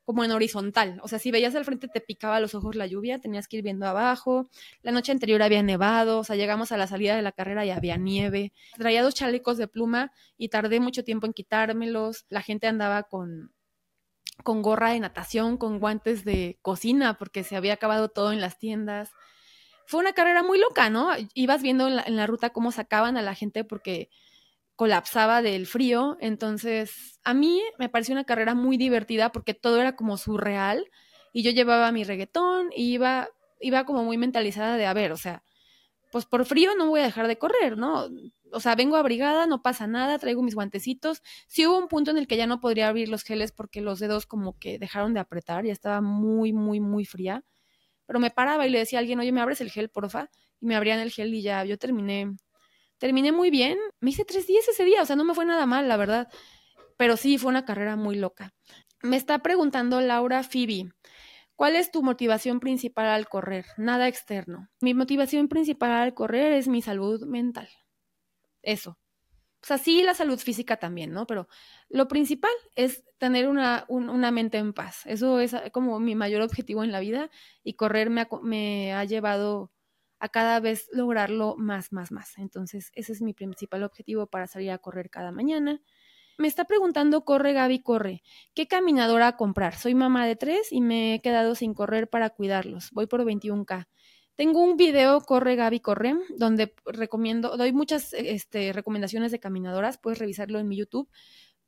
como en horizontal. O sea, si veías al frente te picaba los ojos la lluvia, tenías que ir viendo abajo. La noche anterior había nevado. O sea, llegamos a la salida de la carrera y había nieve. Traía dos chalecos de pluma y tardé mucho tiempo en quitármelos. La gente andaba con con gorra de natación, con guantes de cocina, porque se había acabado todo en las tiendas. Fue una carrera muy loca, ¿no? Ibas viendo en la, ruta cómo sacaban a la gente porque colapsaba del frío. Entonces, a mí me pareció una carrera muy divertida porque todo era como surreal y yo llevaba mi reggaetón y iba, iba como muy mentalizada de, a ver, o sea, pues por frío no voy a dejar de correr, ¿no? O sea, vengo abrigada, no pasa nada, traigo mis guantecitos. Sí hubo un punto en el que ya no podría abrir los geles porque los dedos como que dejaron de apretar, ya estaba muy, muy, muy fría. Pero me paraba y le decía a alguien, oye, ¿me abres el gel, porfa? Y me abrían el gel y ya, yo terminé, terminé muy bien. Me hice tres días ese día, o sea, no me fue nada mal, la verdad. Pero sí, fue una carrera muy loca. Me está preguntando Laura Phoebe. ¿Cuál es tu motivación principal al correr? Nada externo. Mi motivación principal al correr es mi salud mental eso. O sea, sí, la salud física también, ¿no? Pero lo principal es tener una, una mente en paz. Eso es como mi mayor objetivo en la vida y correr me ha, me ha llevado a cada vez lograrlo más, más, más. Entonces, ese es mi principal objetivo para salir a correr cada mañana. Me está preguntando, corre Gaby, corre, ¿qué caminadora comprar? Soy mamá de tres y me he quedado sin correr para cuidarlos. Voy por 21K. Tengo un video, Corre Gaby Corre, donde recomiendo, doy muchas este, recomendaciones de caminadoras, puedes revisarlo en mi YouTube,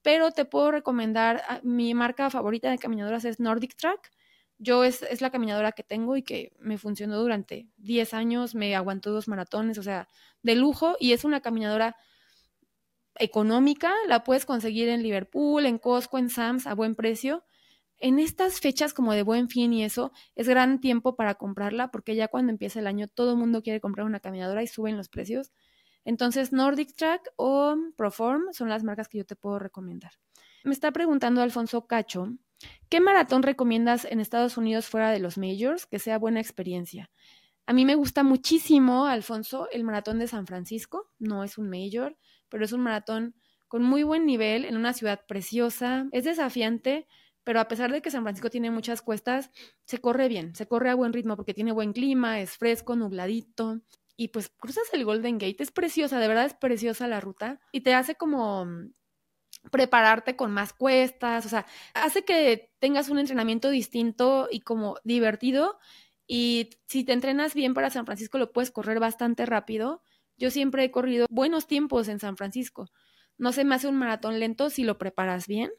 pero te puedo recomendar, ah, mi marca favorita de caminadoras es Nordic Track. Yo es, es la caminadora que tengo y que me funcionó durante 10 años, me aguantó dos maratones, o sea, de lujo, y es una caminadora económica, la puedes conseguir en Liverpool, en Costco, en Sam's a buen precio en estas fechas como de buen fin y eso, es gran tiempo para comprarla porque ya cuando empieza el año todo el mundo quiere comprar una caminadora y suben los precios. Entonces, Nordic Track o Proform son las marcas que yo te puedo recomendar. Me está preguntando Alfonso Cacho, ¿qué maratón recomiendas en Estados Unidos fuera de los majors que sea buena experiencia? A mí me gusta muchísimo, Alfonso, el maratón de San Francisco. No es un major, pero es un maratón con muy buen nivel en una ciudad preciosa. Es desafiante, pero a pesar de que San Francisco tiene muchas cuestas, se corre bien, se corre a buen ritmo porque tiene buen clima, es fresco, nubladito. Y pues cruzas el Golden Gate, es preciosa, de verdad es preciosa la ruta y te hace como mm, prepararte con más cuestas, o sea, hace que tengas un entrenamiento distinto y como divertido. Y si te entrenas bien para San Francisco, lo puedes correr bastante rápido. Yo siempre he corrido buenos tiempos en San Francisco. No se me hace un maratón lento si lo preparas bien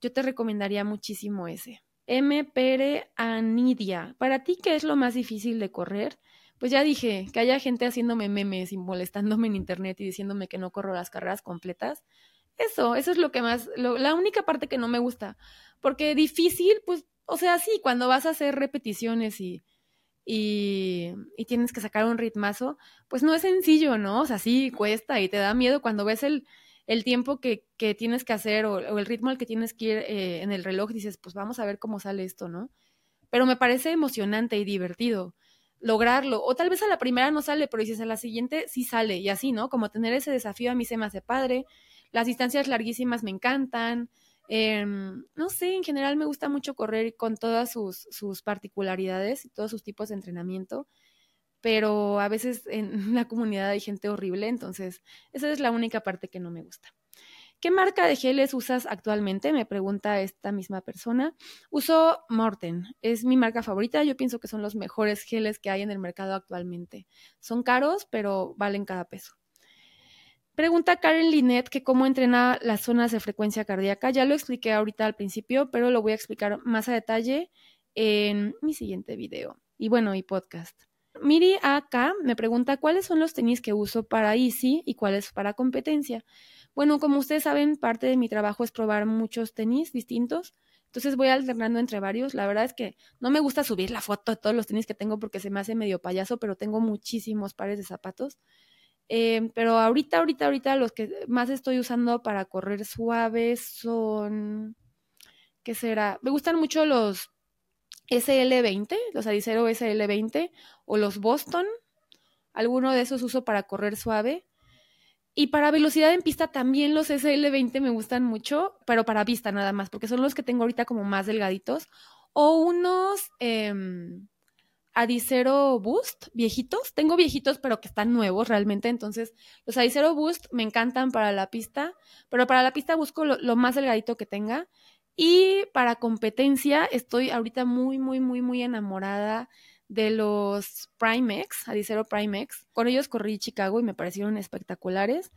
yo te recomendaría muchísimo ese. M. Pere Anidia. Para ti, ¿qué es lo más difícil de correr? Pues ya dije, que haya gente haciéndome memes y molestándome en internet y diciéndome que no corro las carreras completas. Eso, eso es lo que más, la única parte que no me gusta. Porque difícil, pues, o sea, sí, cuando vas a hacer repeticiones y, y, y, tienes que sacar un ritmazo, pues no es sencillo, ¿no? O sea, sí, cuesta y te da miedo cuando ves el, el tiempo que, que tienes que hacer o, el ritmo al que tienes que ir eh, en el reloj, dices, pues vamos a ver cómo sale esto, ¿no? Pero me parece emocionante y divertido lograrlo. O tal vez a la primera no sale, pero dices a la siguiente sí sale. Y así, ¿no? Como tener ese desafío a mí se me hace padre. Las distancias larguísimas me encantan. Em, no sé, en general me gusta mucho correr con todas sus, sus particularidades y todos sus tipos de entrenamiento pero a veces en la comunidad hay gente horrible, entonces esa es la única parte que no me gusta. ¿Qué marca de geles usas actualmente? Me pregunta esta misma persona. Uso Morten, es mi marca favorita. Yo pienso que son los mejores geles que hay en el mercado actualmente. Son caros, pero valen cada peso. Pregunta Karen Linet que cómo entrena las zonas de frecuencia cardíaca. Ya lo expliqué ahorita al principio, pero lo voy a explicar más a detalle en mi siguiente video. Y bueno, y podcast. Miri AK me pregunta cuáles son los tenis que uso para Easy y cuáles para competencia. Bueno, como ustedes saben, parte de mi trabajo es probar muchos tenis distintos. Entonces voy alternando entre varios. La verdad es que no me gusta subir la foto de todos los tenis que tengo porque se me hace medio payaso, pero tengo muchísimos pares de zapatos. Eh, pero ahorita, ahorita, ahorita los que más estoy usando para correr suaves son... ¿Qué será? Me gustan mucho los SL20, los Adicero SL20 o los Boston. Alguno de esos uso para correr suave. Y para velocidad en pista también los SL20 me gustan mucho, pero para pista nada más, porque son los que tengo ahorita como más delgaditos. O unos eh, Adicero Boost viejitos. Tengo viejitos, pero que están nuevos realmente. Entonces, los Adicero Boost me encantan para la pista, pero para la pista busco lo más delgadito que tenga. Y para competencia, estoy ahorita muy, muy, muy, muy enamorada de los Primex, Adicero Primex. Con ellos corrí Chicago y me parecieron espectaculares.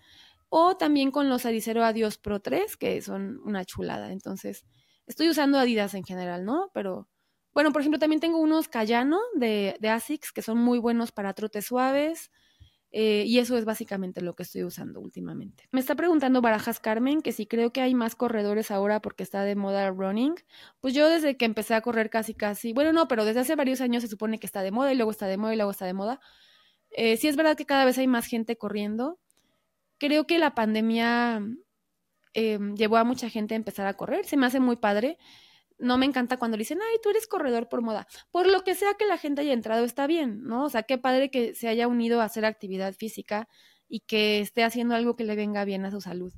O también con los Adicero Adios Pro 3, que son una chulada. Entonces, estoy usando Adidas en general, ¿no? Pero bueno, por ejemplo, también tengo unos Cayano de, de ASICS que son muy buenos para trotes suaves. Eh, y eso es básicamente lo que estoy usando últimamente. Me está preguntando Barajas Carmen que si creo que hay más corredores ahora porque está de moda running. Pues yo desde que empecé a correr casi casi, bueno, no, pero desde hace varios años se supone que está de moda y luego está de moda y luego está de moda. Eh, sí es verdad que cada vez hay más gente corriendo. Creo que la pandemia eh, llevó a mucha gente a empezar a correr. Se me hace muy padre no me encanta cuando dicen, ay, tú eres corredor por moda. Por lo que sea que la gente haya entrado, está bien, ¿no? O sea, qué padre que se haya unido a hacer actividad física y que esté haciendo algo que le venga bien a su salud.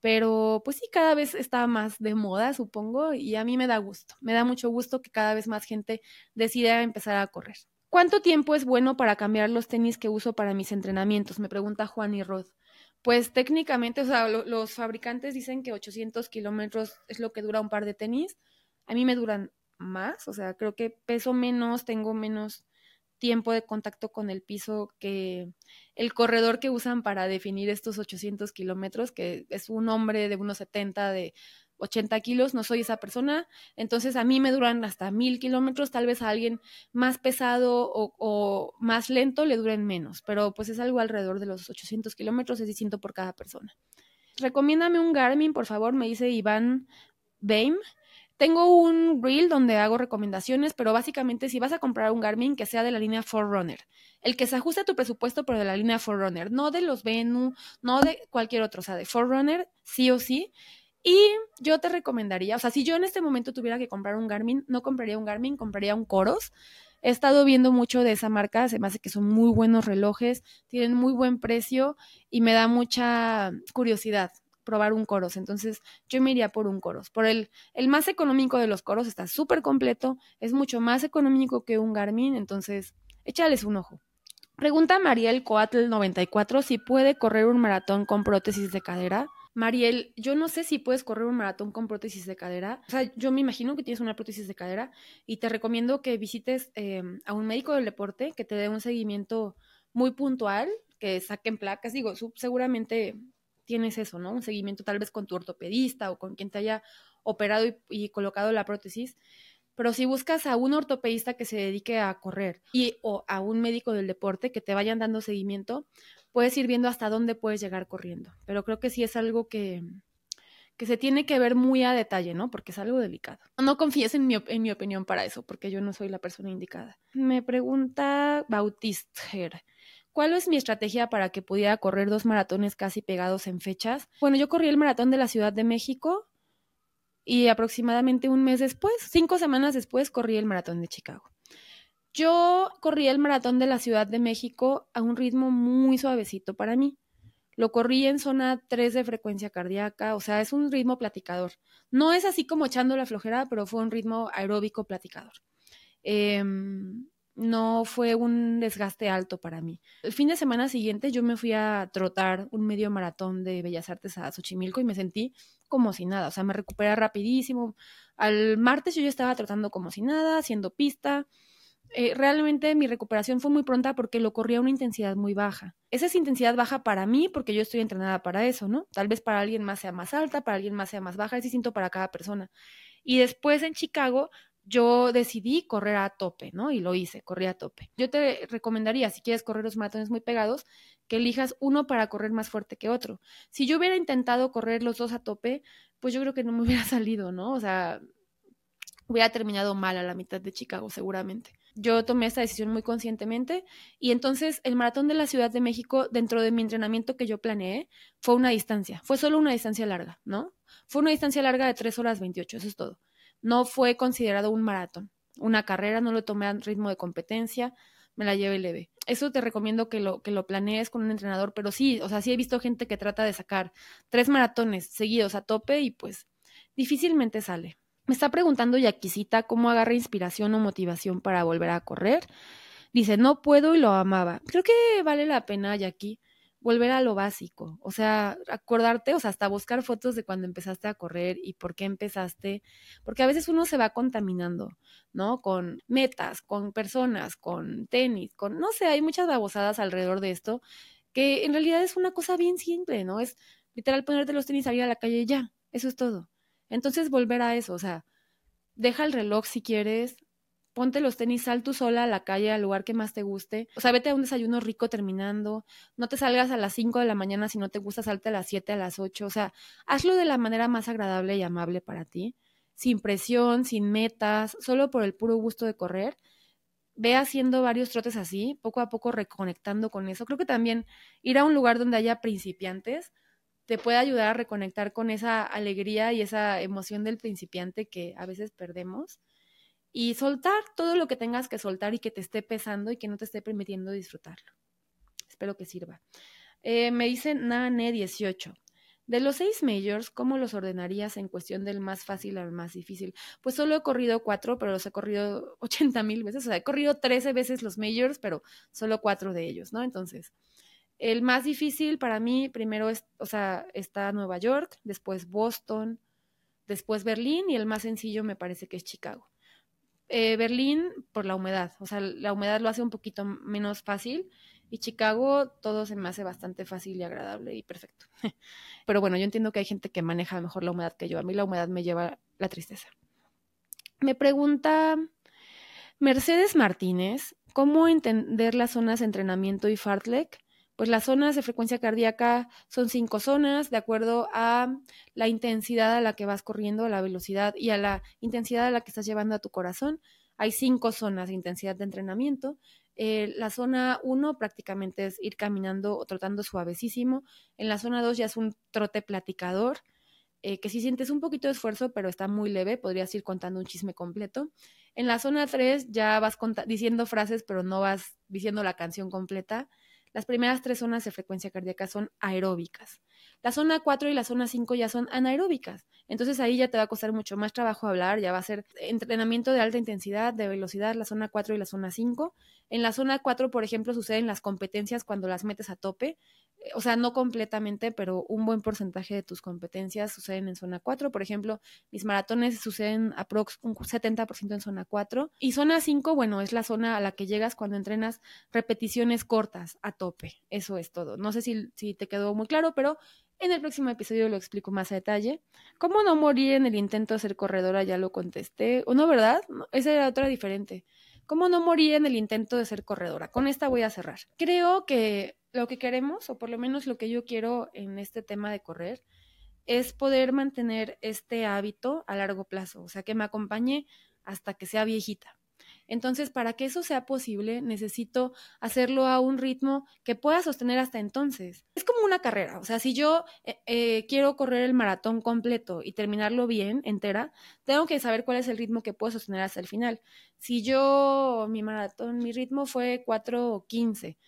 Pero pues sí, cada vez está más de moda, supongo, y a mí me da gusto. Me da mucho gusto que cada vez más gente decida empezar a correr. ¿Cuánto tiempo es bueno para cambiar los tenis que uso para mis entrenamientos? Me pregunta Juan y Rod. Pues técnicamente, o sea, los fabricantes dicen que 800 kilómetros es lo que dura un par de tenis a mí me duran más, o sea, creo que peso menos, tengo menos tiempo de contacto con el piso que el corredor que usan para definir estos 800 kilómetros, que es un hombre de unos 70, de 80 kilos, no soy esa persona, entonces a mí me duran hasta mil kilómetros, tal vez a alguien más pesado o, o, más lento le duren menos, pero pues es algo alrededor de los 800 kilómetros, es distinto por cada persona. Recomiéndame un Garmin, por favor, me dice Iván Baim. Tengo un reel donde hago recomendaciones, pero básicamente si vas a comprar un Garmin que sea de la línea Forerunner, el que se ajuste a tu presupuesto, pero de la línea Forerunner, no de los Venu, no de cualquier otro, o sea, de Forerunner, sí o sí. Y yo te recomendaría, o sea, si yo en este momento tuviera que comprar un Garmin, no compraría un Garmin, compraría un Coros. He estado viendo mucho de esa marca, se me hace que son muy buenos relojes, tienen muy buen precio y me da mucha curiosidad probar un coros. Entonces yo me iría por un coros. Por el, el más económico de los coros está súper completo, es mucho más económico que un Garmin, entonces échales un ojo. Pregunta Mariel Coatl 94 si puede correr un maratón con prótesis de cadera. Mariel, yo no sé si puedes correr un maratón con prótesis de cadera. O sea, yo me imagino que tienes una prótesis de cadera y te recomiendo que visites eh, a un médico del deporte que te dé un seguimiento muy puntual, que saquen placas. Digo, seguramente tienes eso, ¿no? Un seguimiento tal vez con tu ortopedista o con quien te haya operado y, colocado la prótesis. Pero si buscas a un ortopedista que se dedique a correr y o a un médico del deporte que te vayan dando seguimiento, puedes ir viendo hasta dónde puedes llegar corriendo. Pero creo que sí es algo que, que se tiene que ver muy a detalle, ¿no? Porque es algo delicado. No confíes en mi, en mi opinión para eso, porque yo no soy la persona indicada. Me pregunta Bautisther. ¿Cuál es mi estrategia para que pudiera correr dos maratones casi pegados en fechas? Bueno, yo corrí el maratón de la Ciudad de México y aproximadamente un mes después, cinco semanas después, corrí el maratón de Chicago. Yo corrí el maratón de la Ciudad de México a un ritmo muy suavecito para mí. Lo corrí en zona 3 de frecuencia cardíaca, o sea, es un ritmo platicador. No es así como echando la flojera, pero fue un ritmo aeróbico platicador. Eh, no fue un desgaste alto para mí. El fin de semana siguiente yo me fui a trotar un medio maratón de Bellas Artes a Xochimilco y me sentí como si nada, o sea, me recuperé rapidísimo. Al martes yo ya estaba trotando como si nada, haciendo pista eh, realmente mi recuperación fue muy pronta porque lo corrí a una intensidad muy baja. Esa es intensidad baja para mí porque yo estoy entrenada para eso, ¿no? Tal vez para alguien más sea más alta, para alguien más sea más baja, es distinto para cada persona. Y después en Chicago yo decidí correr a tope, ¿no? Y lo hice, corrí a tope. Yo te recomendaría, si quieres correr los maratones muy pegados, que elijas uno para correr más fuerte que otro. Si yo hubiera intentado correr los dos a tope, pues yo creo que no me hubiera salido, ¿no? O sea, hubiera terminado mal a la mitad de Chicago, seguramente. Yo tomé esta decisión muy conscientemente y entonces el maratón de la Ciudad de México, dentro de mi entrenamiento que yo planeé, fue una distancia, fue solo una distancia larga, ¿no? Fue una distancia larga de 3 horas 28, eso es todo. No fue considerado un maratón, una carrera, no lo tomé a ritmo de competencia, me la llevé leve. Eso te recomiendo que lo, que lo planees con un entrenador, pero sí, o sea, sí he visto gente que trata de sacar tres maratones seguidos a tope y pues difícilmente sale. Me está preguntando Yaquisita cómo agarra inspiración o motivación para volver a correr. Dice, no puedo y lo amaba. Creo que vale la pena, Yaqui, volver a lo básico. O sea, acordarte, o sea, hasta buscar fotos de cuando empezaste a correr y por qué empezaste. Porque a veces uno se va contaminando, ¿no? Con metas, con personas, con tenis, con, no sé, hay muchas babosadas alrededor de esto que en realidad es una cosa bien simple, ¿no? Es literal ponerte los tenis, salir a la calle y ya. Eso es todo. Entonces volver a eso, o sea, deja el reloj si quieres, ponte los tenis, sal tú sola a la calle, al lugar que más te guste. O sea, vete a un desayuno rico terminando. No te salgas a las 5 de la mañana si no te gusta, salte a las 7, a las 8. O sea, hazlo de la manera más agradable y amable para ti, sin presión, sin metas, solo por el puro gusto de correr. Ve haciendo varios trotes así, poco a poco reconectando con eso. Creo que también ir a un lugar donde haya principiantes te puede ayudar a reconectar con esa alegría y esa emoción del principiante que a veces perdemos y soltar todo lo que tengas que soltar y que te esté pesando y que no te esté permitiendo disfrutarlo. Espero que sirva. Eh, me dice Nane18. De los seis majors, ¿cómo los ordenarías en cuestión del más fácil al más difícil? Pues solo he corrido cuatro, pero los he corrido 80 mil veces. O sea, he corrido 13 veces los majors, pero solo cuatro de ellos, ¿no? Entonces, el más difícil para mí, primero es, o sea, está Nueva York, después Boston, después Berlín y el más sencillo me parece que es Chicago. Eh, Berlín por la humedad, o sea, la humedad lo hace un poquito menos fácil y Chicago todo se me hace bastante fácil y agradable y perfecto. Pero bueno, yo entiendo que hay gente que maneja mejor la humedad que yo. A mí la humedad me lleva la tristeza. Me pregunta Mercedes Martínez, ¿cómo entender las zonas de entrenamiento y fartlek? Pues las zonas de frecuencia cardíaca son cinco zonas de acuerdo a la intensidad a la que vas corriendo, a la velocidad y a la intensidad a la que estás llevando a tu corazón. Hay cinco zonas de intensidad de entrenamiento. Eh, la zona 1 prácticamente es ir caminando o trotando suavecísimo. En la zona 2 ya es un trote platicador, eh, que si sientes un poquito de esfuerzo, pero está muy leve, podrías ir contando un chisme completo. En la zona 3 ya vas diciendo frases, pero no vas diciendo la canción completa. Las primeras tres zonas de frecuencia cardíaca son aeróbicas. La zona 4 y la zona 5 ya son anaeróbicas. Entonces ahí ya te va a costar mucho más trabajo hablar, ya va a ser entrenamiento de alta intensidad, de velocidad, la zona 4 y la zona 5. En la zona 4, por ejemplo, suceden las competencias cuando las metes a tope. Eh, o sea, no completamente, pero un buen porcentaje de tus competencias suceden en zona 4. Por ejemplo, mis maratones suceden aprox un 70% en zona 4. Y zona 5, bueno, es la zona a la que llegas cuando entrenas repeticiones cortas a tope. Eso es todo. No sé si, si te quedó muy claro, pero en el próximo episodio lo explico más a detalle. ¿Cómo no morir en el intento de ser corredora? Ya lo contesté. ¿O no, verdad? esa era otra diferente. ¿Cómo no morir en el intento de ser corredora? Con esta voy a cerrar. Creo que lo que queremos, o por lo menos lo que yo quiero en este tema de correr, es poder mantener este hábito a largo plazo, o sea, que me acompañe hasta que sea viejita. Entonces, para que eso sea posible, necesito hacerlo a un ritmo que pueda sostener hasta entonces. Es como una carrera, o sea, si yo eh, eh, quiero correr el maratón completo y terminarlo bien, entera, tengo que saber cuál es el ritmo que puedo sostener hasta el final. Si yo, mi maratón, mi ritmo fue 4.15.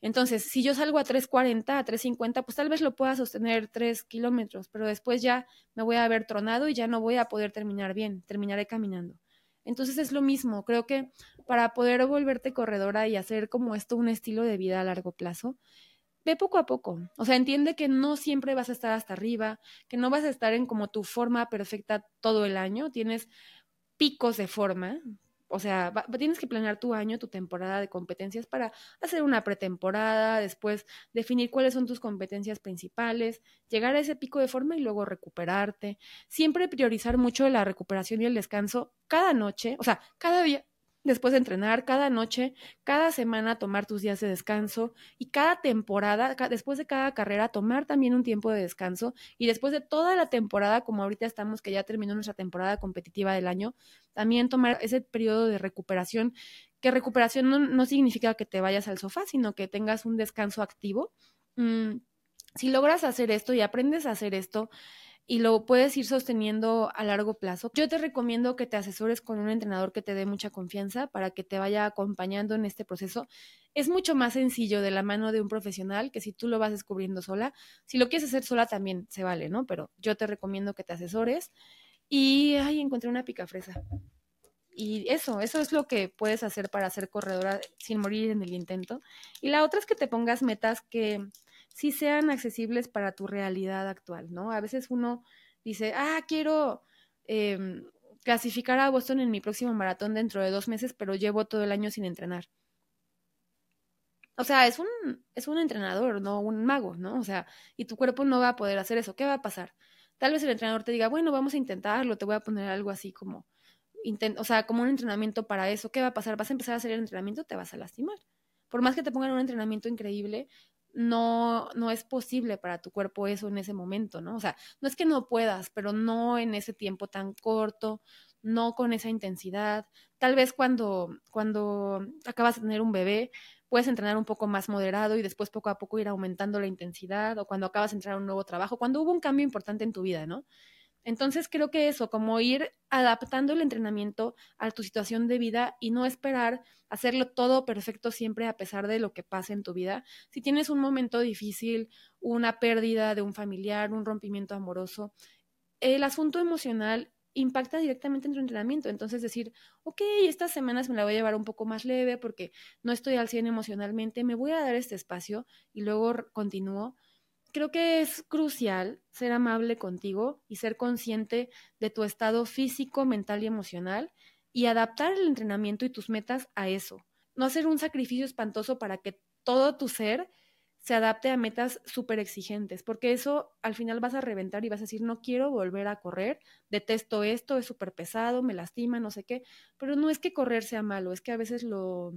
Entonces, si yo salgo a 3.40, a 3.50, pues tal vez lo pueda sostener 3 kilómetros, pero después ya me voy a haber tronado y ya no voy a poder terminar bien, terminaré caminando. Entonces es lo mismo, creo que para poder volverte corredora y hacer como esto un estilo de vida a largo plazo, ve poco a poco. O sea, entiende que no siempre vas a estar hasta arriba, que no vas a estar en como tu forma perfecta todo el año, tienes picos de forma, o sea, tienes que planear tu año, tu temporada de competencias para hacer una pretemporada, después definir cuáles son tus competencias principales, llegar a ese pico de forma y luego recuperarte. Siempre priorizar mucho la recuperación y el descanso cada noche, o sea, cada día, después de entrenar, cada noche, cada semana tomar tus días de descanso y cada temporada, después de cada carrera, tomar también un tiempo de descanso y después de toda la temporada, como ahorita estamos, que ya terminó nuestra temporada competitiva del año, también tomar ese periodo de recuperación, que recuperación no, significa que te vayas al sofá, sino que tengas un descanso activo. Mm, si logras hacer esto y aprendes a hacer esto, y lo puedes ir sosteniendo a largo plazo. Yo te recomiendo que te asesores con un entrenador que te dé mucha confianza para que te vaya acompañando en este proceso. Es mucho más sencillo de la mano de un profesional que si tú lo vas descubriendo sola. Si lo quieres hacer sola también se vale, ¿no? Pero yo te recomiendo que te asesores. Y, ay, encontré una picafresa. Y eso, eso es lo que puedes hacer para ser corredora sin morir en el intento. Y la otra es que te pongas metas que sí sean accesibles para tu realidad actual, ¿no? A veces uno dice, ah, quiero em, clasificar a Boston en mi próximo maratón dentro de dos meses, pero llevo todo el año sin entrenar. O sea, es un, es un entrenador, no un mago, ¿no? O sea, y tu cuerpo no va a poder hacer eso. ¿Qué va a pasar? Tal vez el entrenador te diga, bueno, vamos a intentarlo, te voy a poner algo así como, o sea, como un entrenamiento para eso. ¿Qué va a pasar? Vas a empezar a hacer el entrenamiento, te vas a lastimar. Por más que te pongan un entrenamiento increíble, no, no es posible para tu cuerpo eso en ese momento, ¿no? O sea, no es que no puedas, pero no en ese tiempo tan corto, no con esa intensidad. Tal vez cuando, cuando acabas de tener un bebé, puedes entrenar un poco más moderado y después poco a poco ir aumentando la intensidad, o cuando acabas de entrar a un nuevo trabajo, cuando hubo un cambio importante en tu vida, ¿no? Entonces creo que eso, como ir adaptando el entrenamiento a tu situación de vida y no esperar hacerlo todo perfecto siempre a pesar de lo que pase en tu vida. Si tienes un momento difícil, una pérdida de un familiar, un rompimiento amoroso, el asunto emocional impacta directamente en tu entrenamiento. Entonces decir, ok, estas semanas me la voy a llevar un poco más leve porque no estoy al 100 emocionalmente, me voy a dar este espacio y luego continúo creo que es crucial ser amable contigo y ser consciente de tu estado físico, mental y emocional y adaptar el entrenamiento y tus metas a eso. No hacer un sacrificio espantoso para que todo tu ser se adapte a metas súper exigentes, porque eso al final vas a reventar y vas a decir, no quiero volver a correr, detesto esto, es súper pesado, me lastima, no sé qué, pero no es que correr sea malo, es que a veces lo,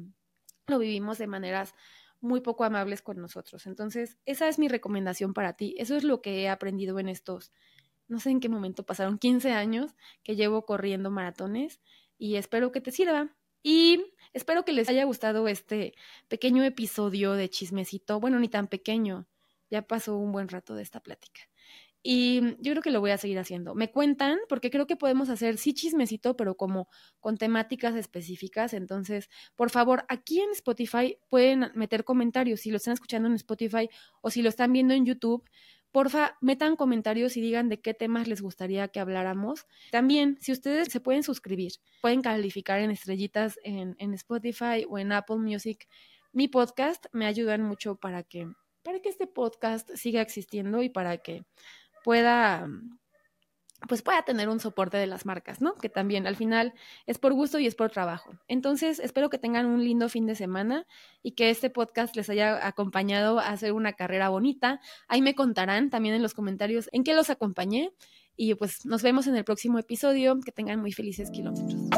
lo vivimos de maneras muy poco amables con nosotros. Entonces, esa es mi recomendación para ti. Eso es lo que he aprendido en estos, no sé en qué momento pasaron 15 años que llevo corriendo maratones y espero que te sirva. Y espero que les haya gustado este pequeño episodio de chismecito. Bueno, ni tan pequeño. Ya pasó un buen rato de esta plática. Y yo creo que lo voy a seguir haciendo. Me cuentan, porque creo que podemos hacer, sí, chismecito, pero como con temáticas específicas. Entonces, por favor, aquí en Spotify pueden meter comentarios si lo están escuchando en Spotify o si lo están viendo en YouTube. Porfa, metan comentarios y digan de qué temas les gustaría que habláramos. También, si ustedes se pueden suscribir, pueden calificar en estrellitas en, en Spotify o en Apple Music mi podcast, me ayudan mucho para que, para que este podcast siga existiendo y para que pueda pues pueda tener un soporte de las marcas, ¿no? Que también al final es por gusto y es por trabajo. Entonces, espero que tengan un lindo fin de semana y que este podcast les haya acompañado a hacer una carrera bonita. Ahí me contarán también en los comentarios en qué los acompañé y pues nos vemos en el próximo episodio. Que tengan muy felices kilómetros.